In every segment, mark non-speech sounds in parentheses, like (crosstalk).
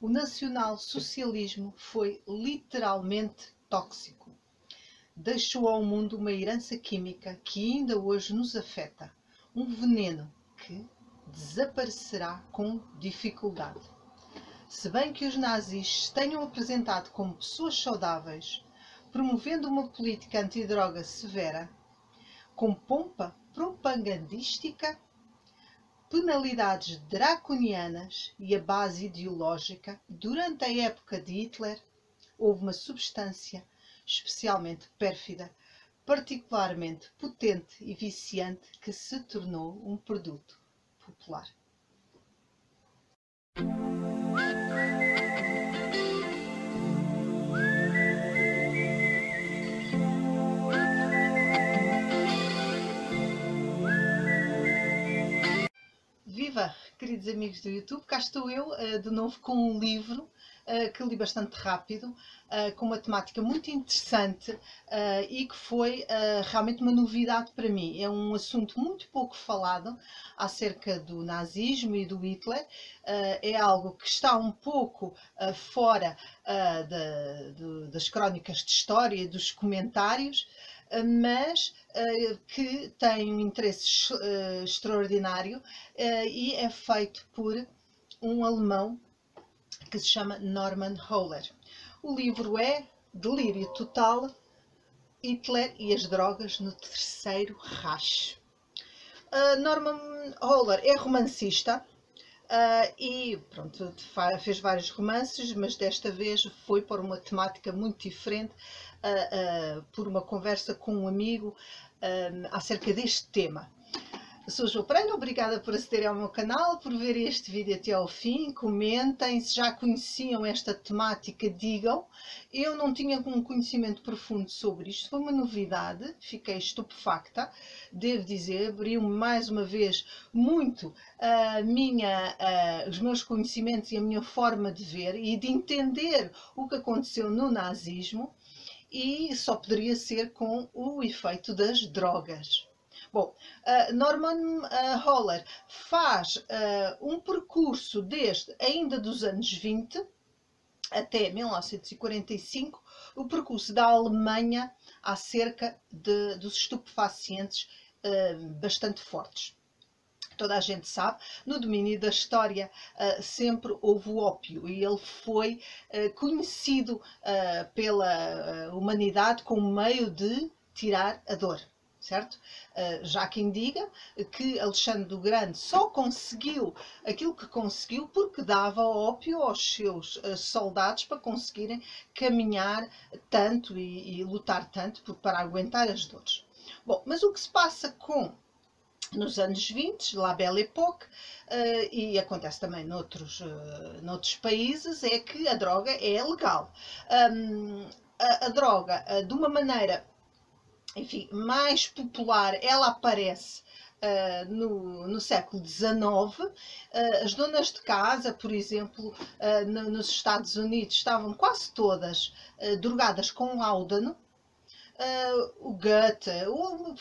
o nacional-socialismo foi literalmente tóxico. Deixou ao mundo uma herança química que ainda hoje nos afeta, um veneno que desaparecerá com dificuldade. Se bem que os nazis se tenham apresentado como pessoas saudáveis, promovendo uma política antidroga severa, com pompa propagandística penalidades draconianas e a base ideológica, durante a época de Hitler, houve uma substância especialmente pérfida, particularmente potente e viciante, que se tornou um produto popular. Queridos amigos do YouTube, cá estou eu uh, de novo com um livro uh, que li bastante rápido, uh, com uma temática muito interessante e que foi realmente uma novidade para mim. É um assunto muito pouco falado acerca do nazismo e do Hitler, é algo que está um pouco fora das crónicas de história e dos comentários mas uh, que tem um interesse uh, extraordinário uh, e é feito por um alemão que se chama Norman Holler. O livro é Delírio Total, Hitler e as Drogas no Terceiro Reich. Norman Holler é romancista, e pronto, fez vários romances, mas desta vez foi por uma temática muito diferente, uh, por uma conversa com um amigo acerca deste tema. Sou João Pereira, obrigada por acederem ao meu canal, por verem este vídeo até ao fim, comentem, se já conheciam esta temática, digam. Eu não tinha um conhecimento profundo sobre isto, foi uma novidade, fiquei estupefacta, devo dizer, abriu mais uma vez muito a minha, os meus conhecimentos e a minha forma de ver e de entender o que aconteceu no nazismo e só poderia ser com o efeito das drogas. Bom, uh, Norman uh, Holler faz uh, um percurso desde ainda dos anos 20 até 1945, o percurso da Alemanha acerca de, dos estupefacientes bastante fortes toda a gente sabe, no domínio da história uh, sempre houve o ópio e ele foi uh, conhecido uh, pela humanidade como meio de tirar a dor certo? Já quem diga que Alexandre do Grande só conseguiu aquilo que conseguiu porque dava ópio aos seus soldados para conseguirem caminhar tanto e, e lutar tanto para aguentar as dores. Bom, mas o que se passa com nos anos 20, La Belle Époque, uh, e acontece também noutros, uh, noutros países, é que a droga é legal. Um, a, a, droga, uh, de uma maneira enfim, mais popular, ela aparece Uh, no, no, século XIX, uh, as donas de casa, por exemplo, uh, no, nos Estados Unidos, estavam quase todas drogadas com láudano, uh, o Goethe,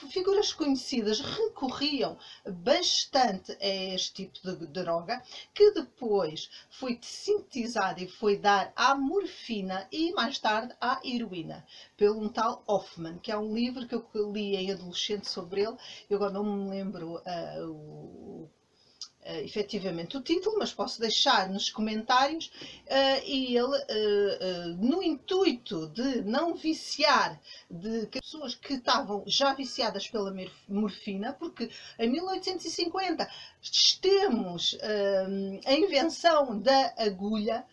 figuras conhecidas recorriam bastante a este tipo de droga, que depois foi sintetizada e foi dar à morfina e mais tarde à heroína, pelo um tal Hoffman, que é um livro que eu li em adolescente sobre ele, eu agora não me lembro uh, o uh, efetivamente o título, mas posso deixar nos comentários. Uh, e ele, uh, no intuito de não viciar de pessoas que estavam já viciadas pela morfina, porque em 1850 temos a invenção da agulha,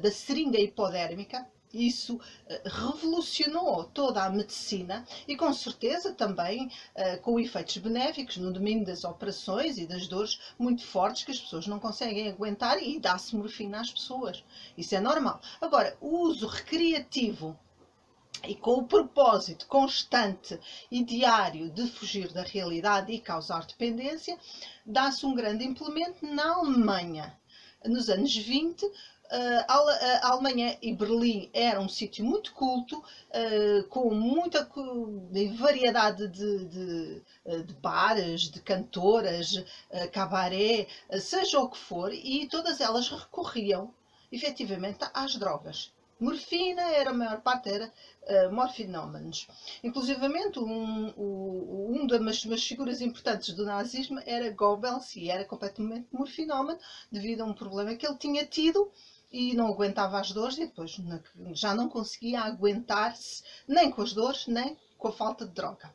da seringa hipodérmica, isso eh, revolucionou toda a medicina e com certeza também uh, com efeitos benéficos no domínio das operações e das dores muito fortes que as pessoas não conseguem aguentar e dá-se morfina às pessoas. Isso é normal. Agora, o uso recreativo e com o propósito constante e diário de fugir da realidade e causar dependência, dá-se um grande implemento na Alemanha. Nos anos 20, a Alemanha e Berlim era um sítio muito culto, eh, com muita variedade de, de, eh, de bares, de cantoras, cabaré, seja o que for, e todas elas recorriam efetivamente às drogas. Morfina era a maior parte era uh, morfinómanos. Inclusivamente um, um, das, das figuras importantes do nazismo era Goebbels e era completamente morfinómano devido a um problema que ele tinha tido e não aguentava as dores e depois já não conseguia aguentar-se nem com as dores nem com a falta de droga.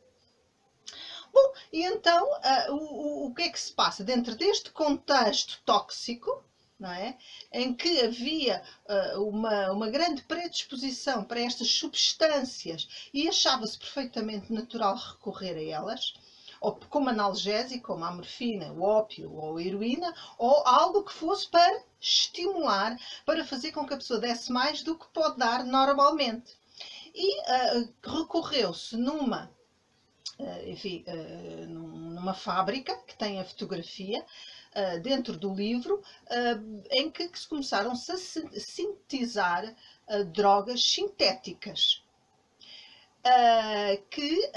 Bom, e então uh, o, o que é que se passa? Dentro deste contexto tóxico, não é? em que havia uh, uma, uma grande predisposição para estas substâncias e achava-se perfeitamente natural recorrer a elas, ou como analgésico, como a morfina, o ópio ou a heroína, ou algo que fosse para estimular, para fazer com que a pessoa desse mais do que pode dar normalmente. E uh, recorreu-se numa, uh, enfim, uh, numa fábrica que tem a fotografia dentro do livro, em que se começaram -se a sintetizar drogas sintéticas. que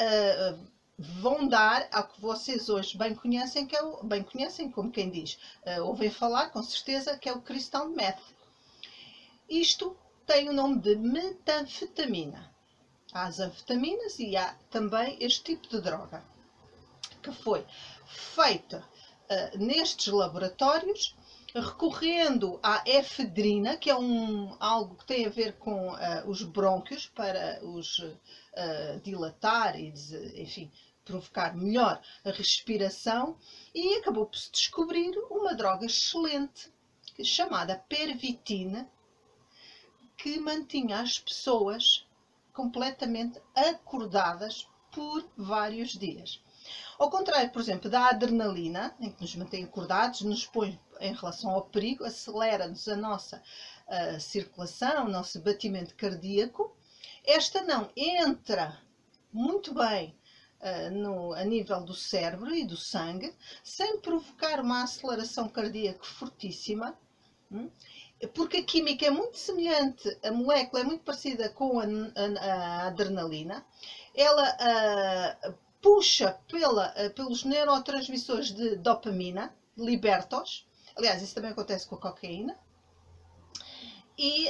vão dar ao que vocês hoje bem conhecem, que é o, bem conhecem, como quem diz, uh, ouvem falar com certeza, que é o crystal meth. Isto tem o nome de metanfetamina. Há as anfetaminas e há também este tipo de droga, que foi feita uh, nestes laboratórios recorrendo à efedrina, que é um, algo que tem a ver com uh, os brônquios, para os uh, dilatar e, enfim, provocar melhor a respiração e acabou por se descobrir uma droga excelente chamada pervitina que mantinha as pessoas completamente acordadas por vários dias. Ao contrário, por exemplo, da adrenalina, em que nos mantém acordados, nos põe em relação ao perigo, acelera-nos a nossa circulação, o nosso batimento cardíaco, esta não entra muito bem uh, no, a nível do cérebro e do sangue, sem provocar uma aceleração cardíaca fortíssima, hum? porque a química é muito semelhante, a molécula é muito parecida com a, a, a adrenalina, ela uh, puxa pela, uh, pelos neurotransmissores de dopamina, libertos, aliás, isso também acontece com a cocaína, e,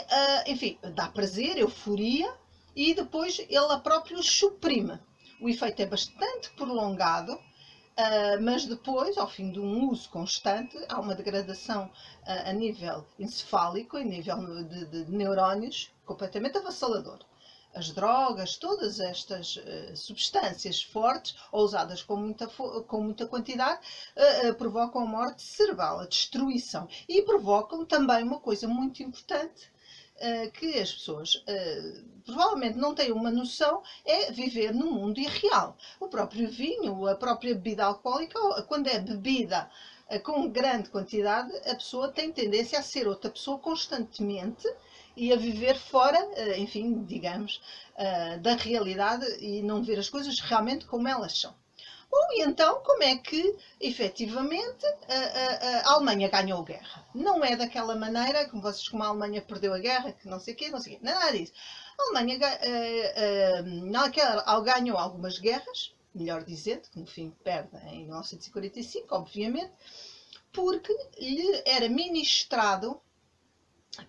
enfim, dá prazer, euforia, e depois ela própria os suprime. O efeito é bastante prolongado, uh, mas depois, ao fim de um uso constante, há uma degradação uh, a nível encefálico, a nível de, de neurónios, completamente avassalador. As drogas, todas estas uh, substâncias fortes ou usadas com muita, com muita quantidade provocam a morte cerebral, a destruição e provocam também uma coisa muito importante que as pessoas uh, provavelmente não têm uma noção é viver num mundo irreal. O próprio vinho, a própria bebida alcoólica, quando é bebida uh, com grande quantidade, a pessoa tem tendência a ser outra pessoa constantemente e a viver fora, enfim, digamos, da realidade e não ver as coisas realmente como elas são. E então como é que efetivamente a, a, a, Alemanha ganhou a guerra? Não é daquela maneira, como vocês, como a Alemanha perdeu a guerra, que não sei o quê, não sei o quê, nada disso. A Alemanha uh, uh, ganhou algumas guerras, melhor dizendo, que no fim perde em 1945, obviamente, porque lhe era ministrado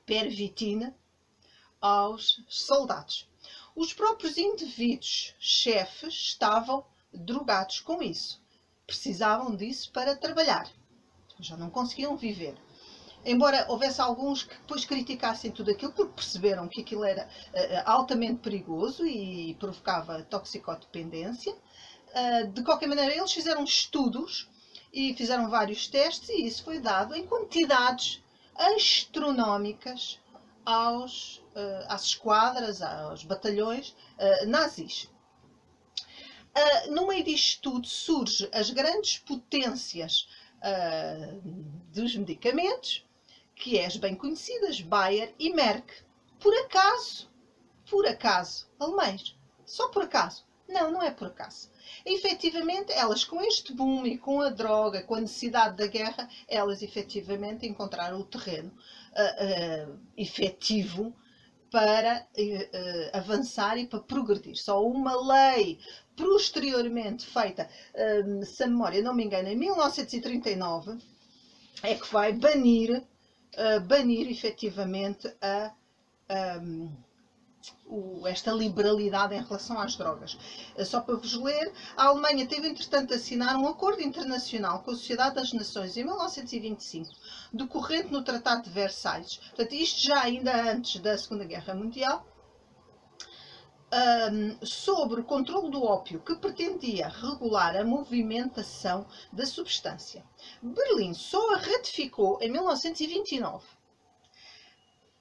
pervitina aos soldados. Os próprios indivíduos chefes estavam drogados com isso. Precisavam disso para trabalhar. Já não conseguiam viver. Embora houvesse alguns que depois criticassem tudo aquilo porque perceberam que aquilo era uh, altamente perigoso e provocava toxicodependência, uh, de qualquer maneira eles fizeram estudos e fizeram vários testes e isso foi dado em quantidades astronómicas aos, às esquadras, aos batalhões nazis. Uh, no meio disto tudo surgem as grandes potências uh, dos medicamentos, que é as bem conhecidas Bayer e Merck. Por acaso, por acaso, alemães, só por acaso. Não, não é por acaso. efetivamente, elas com este boom e com a droga, com a necessidade da guerra, elas efetivamente encontraram o terreno uh, uh, efetivo para uh, avançar e para progredir. Só uma lei posteriormente feita, um, se a memória não me engano, em 1939, é que vai banir uh, banir efetivamente a, o, esta liberalidade em relação às drogas. Uh, só para vos ler, a Alemanha teve entretanto assinar um acordo internacional com a Sociedade das Nações em 1925, decorrente no Tratado de Versalhes. Portanto, isto já ainda antes da Segunda Guerra Mundial, um, sobre o controle do ópio que pretendia regular a movimentação da substância. Berlim só a ratificou em 1929.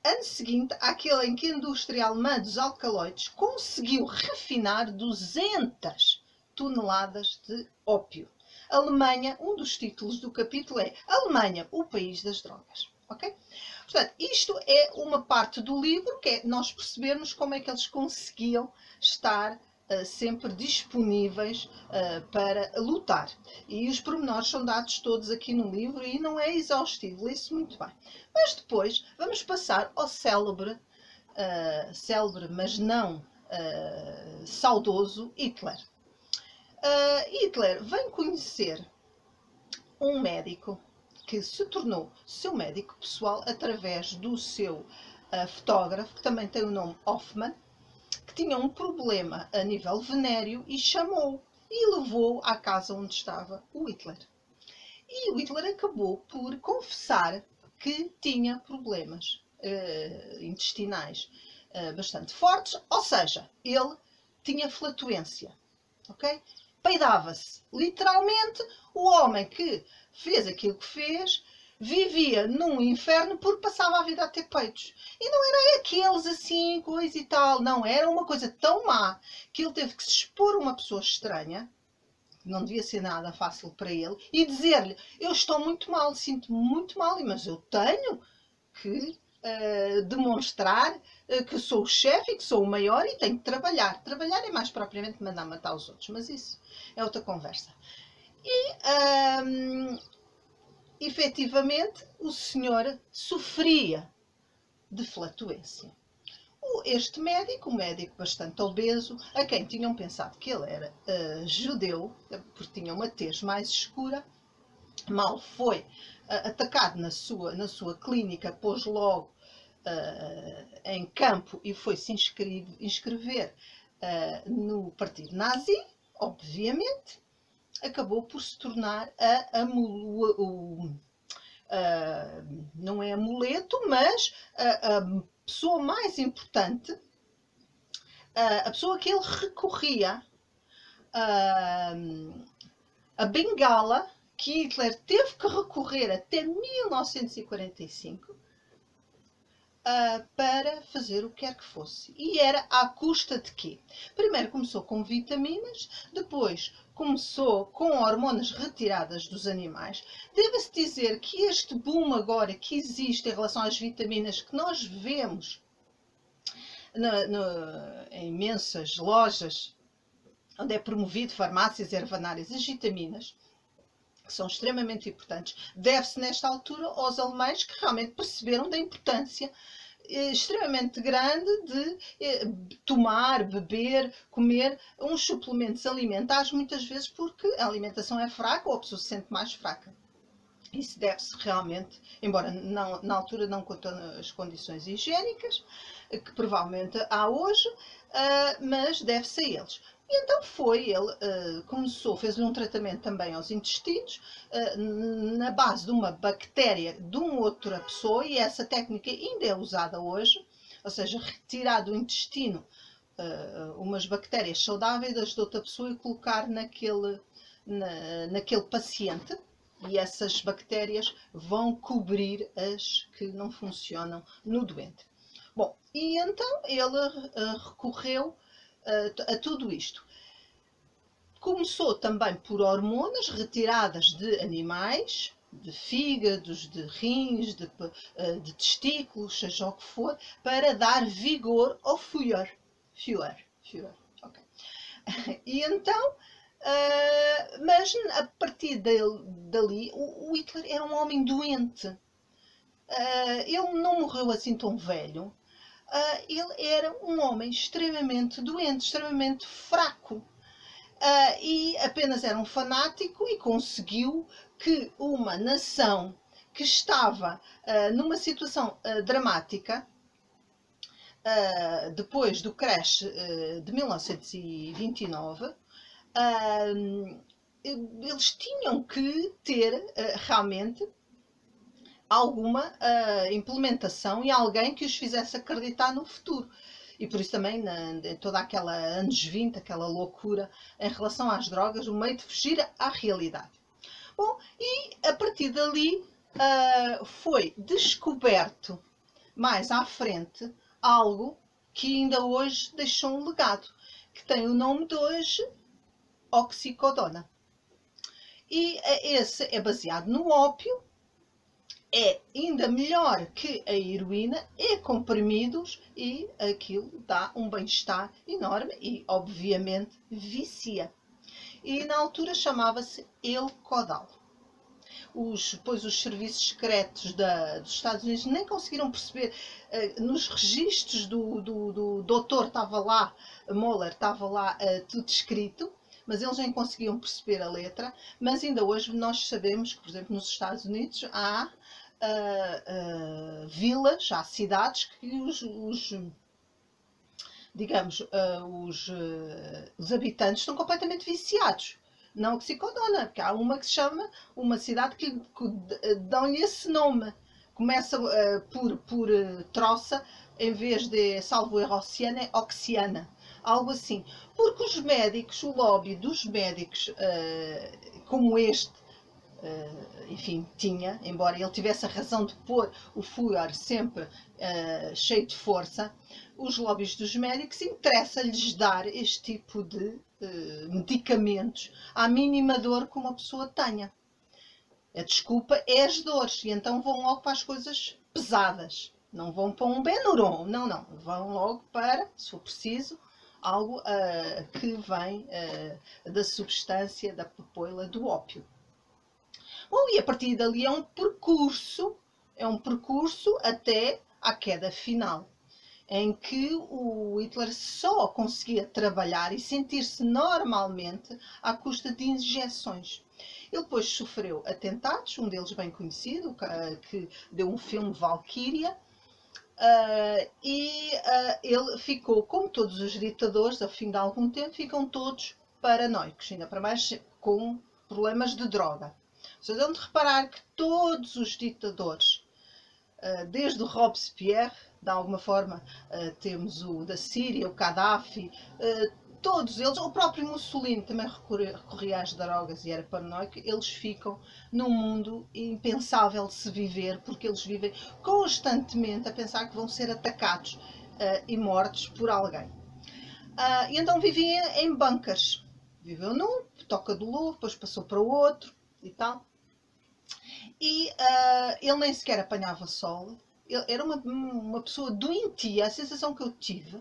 Ano seguinte, àquele em que a indústria alemã dos alcaloides conseguiu refinar 200 toneladas de ópio. Alemanha, um dos títulos do capítulo é Alemanha, o país das drogas. Ok? Portanto, isto é uma parte do livro que é nós percebermos como é que eles conseguiam estar sempre disponíveis uh, para lutar. E os pormenores são dados todos aqui no livro e não é exaustivo, lê-se muito bem. Mas depois vamos passar ao célebre, uh, célebre mas não saudoso Hitler. Hitler vem conhecer um médico que se tornou seu médico pessoal através do seu uh, fotógrafo, que também tem o nome Hoffman, que tinha um problema a nível venéreo e chamou e levou à casa onde estava o Hitler. E o Hitler acabou por confessar que tinha problemas uh, intestinais uh, bastante fortes, ou seja, ele tinha flatulência, ok? Peidava-se. Literalmente, o homem que fez aquilo que fez, vivia num inferno porque passava a vida a ter peitos. E não era aqueles assim, coisa e tal. Não, era uma coisa tão má que ele teve que se expor a uma pessoa estranha, não devia ser nada fácil para ele, e dizer-lhe: Eu estou muito mal, sinto-me muito mal, mas eu tenho que uh, demonstrar uh, que sou o chefe e que sou o maior e tenho que trabalhar. Trabalhar é mais propriamente mandar matar os outros, mas isso é outra conversa. E, um, efetivamente, o senhor sofria de flatulência. Este médico, um médico bastante obeso, a quem tinham pensado que ele era uh, judeu, porque tinha uma tez mais escura, mal foi uh, atacado na sua, na sua clínica, pôs logo uh, em campo e foi se inscrever no partido nazi, obviamente, acabou por se tornar a, a, o, a, não é amuleto, mas a, a pessoa mais importante, a, pessoa que ele recorria, a, a bengala que Hitler teve que recorrer até 1945 uh, para fazer o que quer que fosse. E era à custa de quê? Primeiro começou com vitaminas, depois começou com hormonas retiradas dos animais. Deve-se dizer que este boom agora que existe em relação às vitaminas que nós vemos em imensas lojas onde é promovido farmácias ervanárias as vitaminas, que são extremamente importantes, deve-se nesta altura aos alemães que realmente perceberam da importância eh, extremamente grande de eh, tomar, beber, comer uns suplementos alimentares, muitas vezes porque a alimentação é fraca ou a pessoa se sente mais fraca. Isso deve-se realmente, embora não, na altura não com as condições higiênicas, que provavelmente há hoje, uh, mas deve-se a eles. E então foi, ele uh, começou, fez-lhe um tratamento também aos intestinos, uh, na base de uma bactéria de uma outra pessoa, e essa técnica ainda é usada hoje, ou seja, retirar do intestino umas bactérias saudáveis das de outra pessoa e colocar naquele, na, naquele paciente, e essas bactérias vão cobrir as que não funcionam no doente. Bom, e então ele recorreu a, a tudo isto. Começou também por hormonas retiradas de animais, de fígados, de rins, de, eh, de, testículos, seja o que for, para dar vigor ao Führer. Führer, Führer, ok. (laughs) E então, uh, mas a partir dele, dali, o, o, Hitler era um homem doente. Uh, ele não morreu assim tão velho, uh, ele era um homem extremamente doente, extremamente fraco. E apenas era um fanático e conseguiu que uma nação que estava numa situação dramática depois do crash de 1929, uh, eles tinham que ter realmente alguma implementação e alguém que os fizesse acreditar no futuro. E por isso também, na, toda aquela anos 20, aquela loucura em relação às drogas, o meio de fugir à realidade. Bom, e a partir dali foi descoberto mais à frente algo que ainda hoje deixou um legado, que tem o nome de hoje oxicodona. E esse é baseado no ópio, é ainda melhor que a heroína, é comprimidos e aquilo dá um bem-estar enorme e, obviamente, vicia. E na altura chamava-se Elcodal os, depois os serviços secretos da, dos Estados Unidos nem conseguiram perceber. Uh, nos registros do, do, do doutor estava lá, Moller estava lá uh, tudo escrito, mas eles nem conseguiam perceber a letra. Mas ainda hoje nós sabemos que, por exemplo, nos Estados Unidos há uh, vilas, há cidades que os, os digamos, os, os habitantes estão completamente viciados não oxicodona, porque há uma que se chama, uma cidade que, que dão-lhe esse nome. Começa uh, por, por uh, troça, em vez de salvo erro oceana, é oxiana. Algo assim. Porque os médicos, o lobby dos médicos, uh, como este, Uh, enfim, tinha, embora ele tivesse a razão de pôr o Führer sempre uh, cheio de força, os lobbies dos médicos interessa-lhes dar este tipo de medicamentos à mínima dor que uma pessoa tenha. A desculpa é as dores, e então vão logo para as coisas pesadas. Não vão para um Benuron, não, não. Vão logo para, se for preciso, algo que vem da substância, da papoila, do ópio. Bom, e a partir dali é um percurso, é um percurso até à queda final, em que o Hitler só conseguia trabalhar e sentir-se normalmente à custa de injeções. Ele depois sofreu atentados, um deles bem conhecido, que deu um filme Valkyria, uh, e uh, ele ficou, como todos os ditadores, ao fim de algum tempo, ficam todos paranoicos, ainda para mais com problemas de droga. Vocês vão reparar que todos os ditadores, ah, desde o Robespierre, de alguma forma temos o da Síria, o Gaddafi, todos eles, o próprio Mussolini também recorria, recorria às drogas e era paranoico, eles ficam num mundo impensável de se viver, porque eles vivem constantemente a pensar que vão ser atacados uh, e mortos por alguém. Uh, e então vivia em bunkers. Viveu num, toca do Louvre, depois passou para o outro e tal e uh, ele nem sequer apanhava sol. Ele era uma, uma pessoa doentia. A sensação que eu tive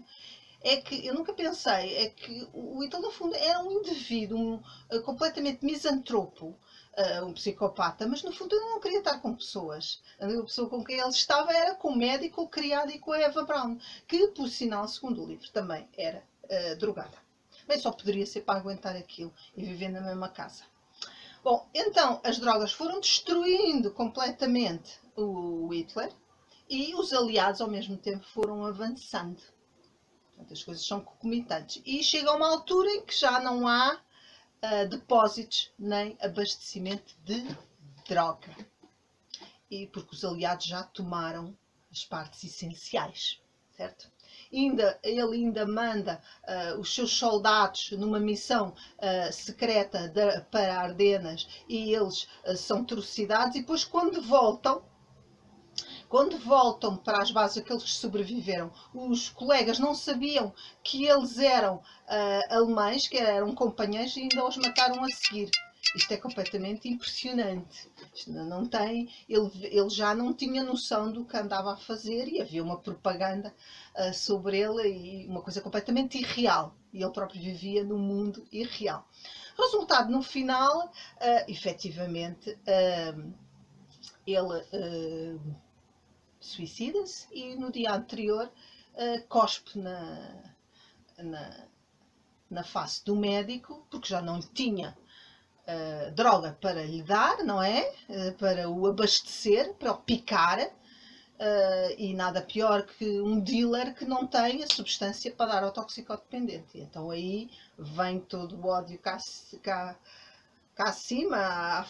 é que eu nunca pensei é que o Ítalo, no fundo, era um indivíduo um, uh, completamente misantropo, uh, um psicopata, mas no fundo ele não queria estar com pessoas. A pessoa com quem ele estava era com o médico criado e com a Eva Brown, que, por sinal, segundo o livro, também era uh, drogada. Mas só poderia ser para aguentar aquilo e viver na mesma casa. Bom, então as drogas foram destruindo completamente o Hitler e os aliados ao mesmo tempo foram avançando. As coisas são concomitantes. E chega a uma altura em que já não há uh, depósitos nem abastecimento de droga. E porque os aliados já tomaram as partes essenciais, certo? ainda, ele ainda manda uh, os seus soldados numa missão uh, secreta de, para Ardenas e eles uh, são trucidados e depois quando voltam quando voltam para as bases aqueles que sobreviveram, os colegas não sabiam que eles eram alemães, que eram companheiros e ainda os mataram a seguir. Isto é completamente impressionante. Isto não tem, ele, ele já não tinha noção do que andava a fazer e havia uma propaganda uh, sobre ele e uma coisa completamente irreal. E ele próprio vivia num mundo irreal. Resultado, no final, uh, efetivamente, uh, ele uh, suicida-se e no dia anterior uh, cospe na, na, na face do médico, porque já não tinha uh, droga para lhe dar, não é? Uh, para o abastecer, para o picar. E nada pior que um dealer que não tem a substância para dar ao toxicodependente. Então aí vem todo o ódio cá, cá, cá acima, à,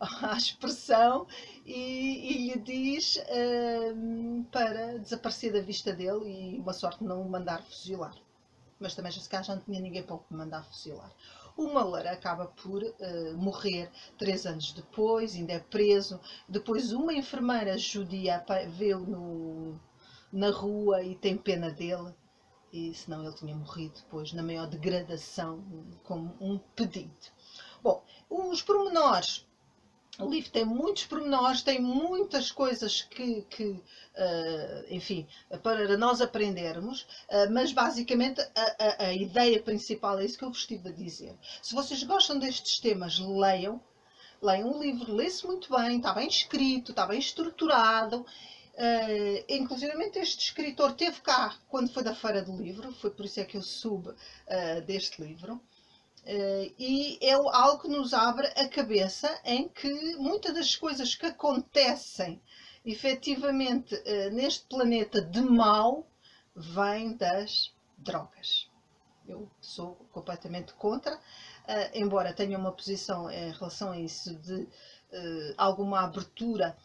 (laughs) à expressão, e, e, lhe diz uh, para desaparecer da vista dele e uma sorte não o mandar fuzilar. Mas também já se já não tinha ninguém para o mandar fuzilar. O Muller acaba por uh, morrer três anos depois, ainda é preso. Depois uma enfermeira judia vê-o na rua e tem pena dele. E senão ele tinha morrido depois na maior degradação, como um pedido. Bom, os pormenores o livro tem muitos pormenores, tem muitas coisas que, que uh, enfim, para nós aprendermos, uh, mas basicamente a, a, a, ideia principal é isso que eu vos estive a dizer. Se vocês gostam destes temas, leiam. Leiam o livro, lê-se muito bem, está bem escrito, está bem estruturado. Uh, inclusive este escritor teve cá quando foi da Feira do Livro, foi por isso é que eu soube uh, deste livro. Uh, e é algo que nos abre a cabeça em que muitas das coisas que acontecem efetivamente uh, neste planeta de mal vêm das drogas. Eu sou completamente contra, uh, embora tenha uma posição em relação a isso de alguma abertura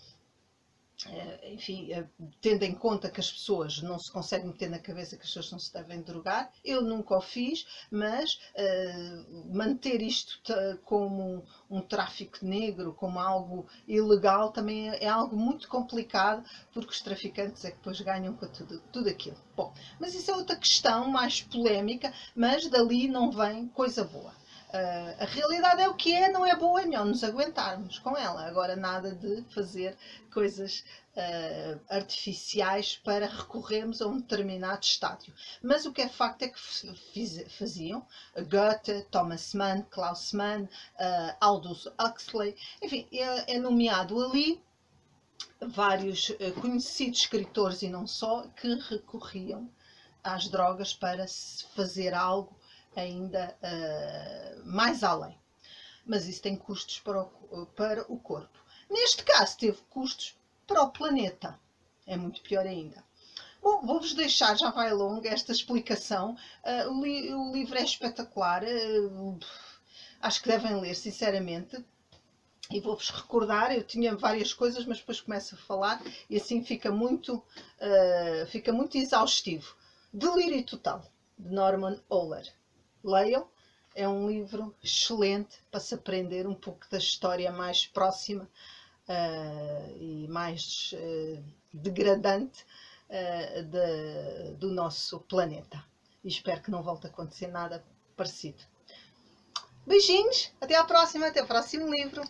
enfim, eh, tendo em conta que as pessoas não se conseguem meter na cabeça que as pessoas não se devem drogar, eu nunca o fiz, mas uh, manter isto como um, um, tráfico negro, como algo ilegal, também é, é, algo muito complicado, porque os traficantes é que depois ganham com tudo, tudo aquilo. Bom, mas isso é outra questão mais polémica, mas dali não vem coisa boa. Uh, a realidade é o que é, não é boa, é melhor nos aguentarmos com ela. Agora, nada de fazer coisas uh, artificiais para recorrermos a um determinado estádio. Mas o que é facto é que faziam Goethe, Thomas Mann, Klaus Mann, uh, Aldous Huxley, enfim, é, é nomeado ali vários conhecidos escritores e não só que recorriam às drogas para fazer algo ainda uh, mais além. Mas isso tem custos para o, para o corpo. Neste caso, teve custos para o planeta. É muito pior ainda. Bom, vou-vos deixar, já vai longa esta explicação. Uh, o, li o, livro é espetacular. Uh, acho que devem ler, sinceramente. E vou-vos recordar, eu tinha várias coisas, mas depois começo a falar e assim fica muito, uh, fica muito exaustivo. Delírio Total, de Norman Ohler leiam. É um livro excelente para se aprender um pouco da história mais próxima uh, e mais uh, degradante uh, de, do nosso planeta. E espero que não volte a acontecer nada parecido. Beijinhos, até à próxima, até o próximo livro.